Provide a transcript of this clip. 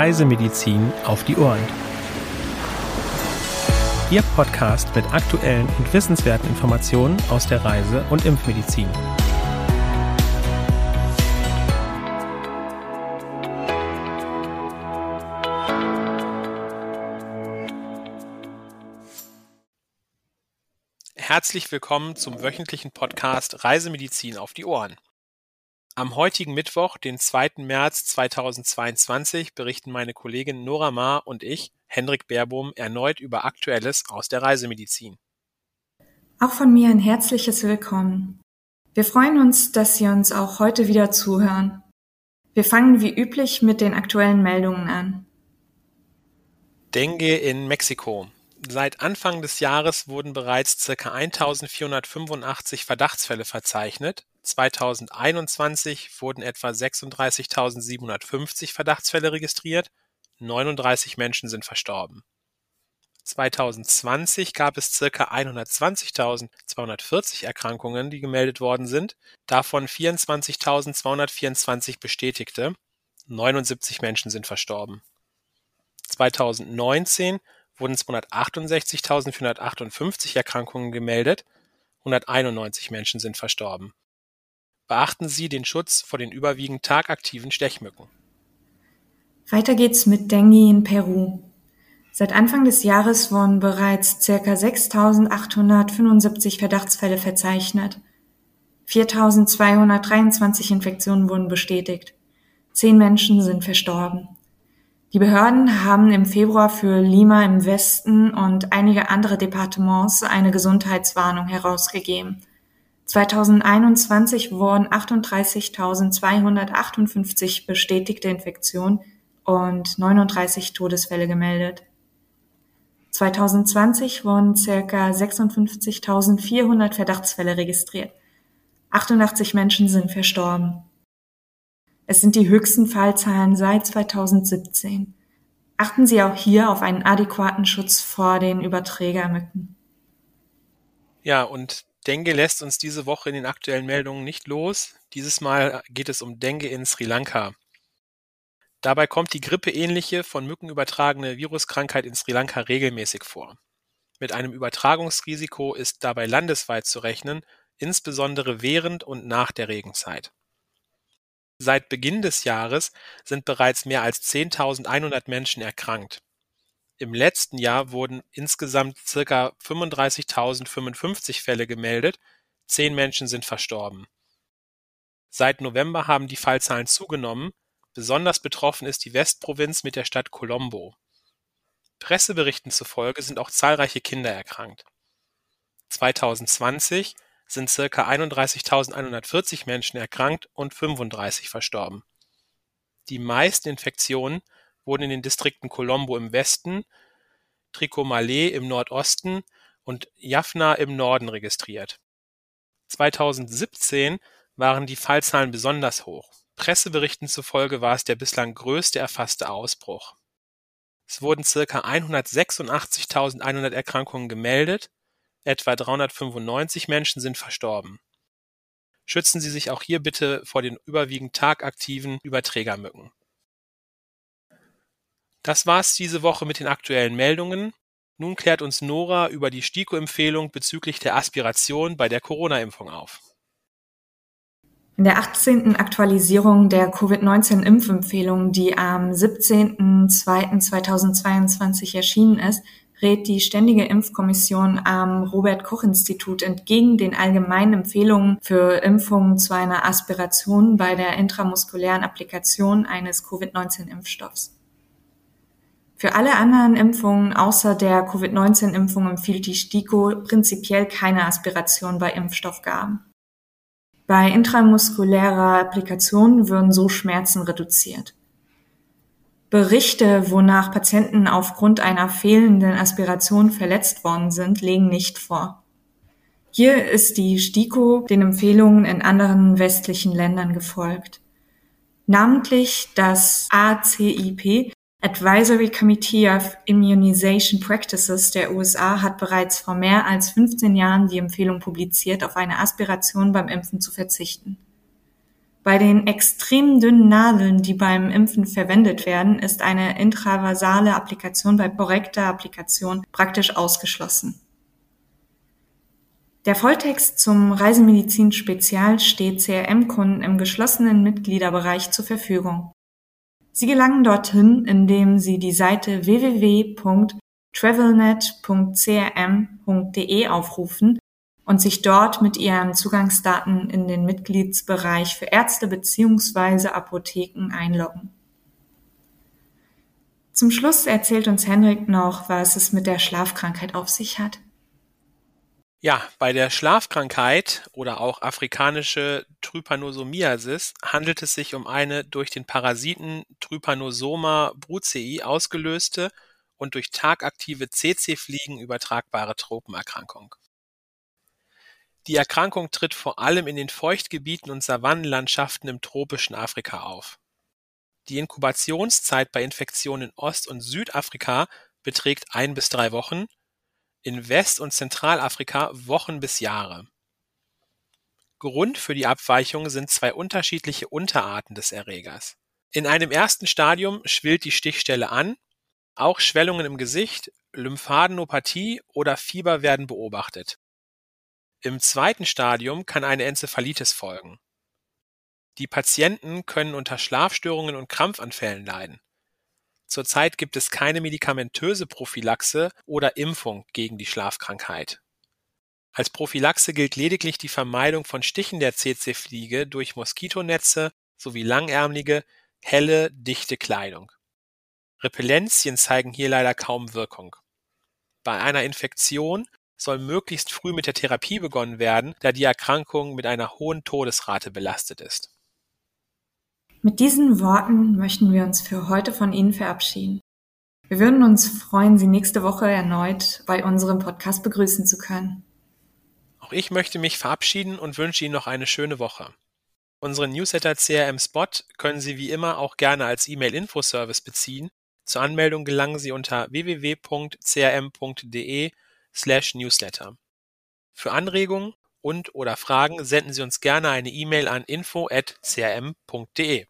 Reisemedizin auf die Ohren. Ihr Podcast mit aktuellen und wissenswerten Informationen aus der Reise- und Impfmedizin. Herzlich willkommen zum wöchentlichen Podcast Reisemedizin auf die Ohren. Am heutigen Mittwoch, den 2. März 2022, berichten meine Kollegin Nora Maar und ich, Hendrik Baerbohm, erneut über Aktuelles aus der Reisemedizin. Auch von mir ein herzliches Willkommen. Wir freuen uns, dass Sie uns auch heute wieder zuhören. Wir fangen wie üblich mit den aktuellen Meldungen an. Dengue in Mexiko. Seit Anfang des Jahres wurden bereits ca. 1485 Verdachtsfälle verzeichnet, 2021 wurden etwa 36.750 Verdachtsfälle registriert, 39 Menschen sind verstorben. 2020 gab es ca. 120.240 Erkrankungen, die gemeldet worden sind, davon 24.224 bestätigte, 79 Menschen sind verstorben. 2019 wurden 268.458 Erkrankungen gemeldet, 191 Menschen sind verstorben. Beachten Sie den Schutz vor den überwiegend tagaktiven Stechmücken. Weiter geht's mit Dengue in Peru. Seit Anfang des Jahres wurden bereits ca. 6.875 Verdachtsfälle verzeichnet. 4.223 Infektionen wurden bestätigt. Zehn Menschen sind verstorben. Die Behörden haben im Februar für Lima im Westen und einige andere Departements eine Gesundheitswarnung herausgegeben. 2021 wurden 38.258 bestätigte Infektionen und 39 Todesfälle gemeldet. 2020 wurden ca. 56.400 Verdachtsfälle registriert. 88 Menschen sind verstorben. Es sind die höchsten Fallzahlen seit 2017. Achten Sie auch hier auf einen adäquaten Schutz vor den Überträgermücken. Ja, und Dengue lässt uns diese Woche in den aktuellen Meldungen nicht los. Dieses Mal geht es um Dengue in Sri Lanka. Dabei kommt die grippeähnliche, von Mücken übertragene Viruskrankheit in Sri Lanka regelmäßig vor. Mit einem Übertragungsrisiko ist dabei landesweit zu rechnen, insbesondere während und nach der Regenzeit. Seit Beginn des Jahres sind bereits mehr als 10.100 Menschen erkrankt. Im letzten Jahr wurden insgesamt circa 35.055 Fälle gemeldet, zehn Menschen sind verstorben. Seit November haben die Fallzahlen zugenommen, besonders betroffen ist die Westprovinz mit der Stadt Colombo. Presseberichten zufolge sind auch zahlreiche Kinder erkrankt. 2020 sind circa 31.140 Menschen erkrankt und 35 verstorben. Die meisten Infektionen wurden in den Distrikten Colombo im Westen, Trincomalee im Nordosten und Jaffna im Norden registriert. 2017 waren die Fallzahlen besonders hoch. Presseberichten zufolge war es der bislang größte erfasste Ausbruch. Es wurden ca. 186.100 Erkrankungen gemeldet, etwa 395 Menschen sind verstorben. Schützen Sie sich auch hier bitte vor den überwiegend tagaktiven Überträgermücken. Das war's diese Woche mit den aktuellen Meldungen. Nun klärt uns Nora über die STIKO-Empfehlung bezüglich der Aspiration bei der Corona-Impfung auf. In der 18. Aktualisierung der Covid-19-Impfempfehlung, die am 17.02.2022 erschienen ist, rät die Ständige Impfkommission am Robert-Koch-Institut entgegen den allgemeinen Empfehlungen für Impfungen zu einer Aspiration bei der intramuskulären Applikation eines Covid-19-Impfstoffs. Für alle anderen Impfungen außer der Covid-19-Impfung empfiehlt die STIKO prinzipiell keine Aspiration bei Impfstoffgaben. Bei intramuskulärer Applikation würden so Schmerzen reduziert. Berichte, wonach Patienten aufgrund einer fehlenden Aspiration verletzt worden sind, legen nicht vor. Hier ist die STIKO den Empfehlungen in anderen westlichen Ländern gefolgt. Namentlich das ACIP Advisory Committee of Immunization Practices der USA hat bereits vor mehr als 15 Jahren die Empfehlung publiziert, auf eine Aspiration beim Impfen zu verzichten. Bei den extrem dünnen Nadeln, die beim Impfen verwendet werden, ist eine intravasale Applikation bei korrekter Applikation praktisch ausgeschlossen. Der Volltext zum Reisemedizin-Spezial steht CRM-Kunden im geschlossenen Mitgliederbereich zur Verfügung. Sie gelangen dorthin, indem Sie die Seite www.travelnet.crm.de aufrufen und sich dort mit Ihren Zugangsdaten in den Mitgliedsbereich für Ärzte bzw. Apotheken einloggen. Zum Schluss erzählt uns Henrik noch, was es mit der Schlafkrankheit auf sich hat. Ja, bei der Schlafkrankheit oder auch afrikanische Trypanosomiasis handelt es sich um eine durch den Parasiten Trypanosoma brucei ausgelöste und durch tagaktive CC-Fliegen übertragbare Tropenerkrankung. Die Erkrankung tritt vor allem in den Feuchtgebieten und Savannenlandschaften im tropischen Afrika auf. Die Inkubationszeit bei Infektionen in Ost- und Südafrika beträgt ein bis drei Wochen in West- und Zentralafrika Wochen bis Jahre. Grund für die Abweichung sind zwei unterschiedliche Unterarten des Erregers. In einem ersten Stadium schwillt die Stichstelle an, auch Schwellungen im Gesicht, Lymphadenopathie oder Fieber werden beobachtet. Im zweiten Stadium kann eine Enzephalitis folgen. Die Patienten können unter Schlafstörungen und Krampfanfällen leiden. Zurzeit gibt es keine medikamentöse Prophylaxe oder Impfung gegen die Schlafkrankheit. Als Prophylaxe gilt lediglich die Vermeidung von Stichen der Tsetse-Fliege durch Moskitonetze sowie langärmelige, helle, dichte Kleidung. Repellenzien zeigen hier leider kaum Wirkung. Bei einer Infektion soll möglichst früh mit der Therapie begonnen werden, da die Erkrankung mit einer hohen Todesrate belastet ist. Mit diesen Worten möchten wir uns für heute von Ihnen verabschieden. Wir würden uns freuen, Sie nächste Woche erneut bei unserem Podcast begrüßen zu können. Auch ich möchte mich verabschieden und wünsche Ihnen noch eine schöne Woche. Unseren Newsletter CRM Spot können Sie wie immer auch gerne als E-Mail-Infoservice beziehen. Zur Anmeldung gelangen Sie unter www.crm.de slash newsletter. Für Anregungen und oder Fragen senden Sie uns gerne eine E-Mail an info@crm.de.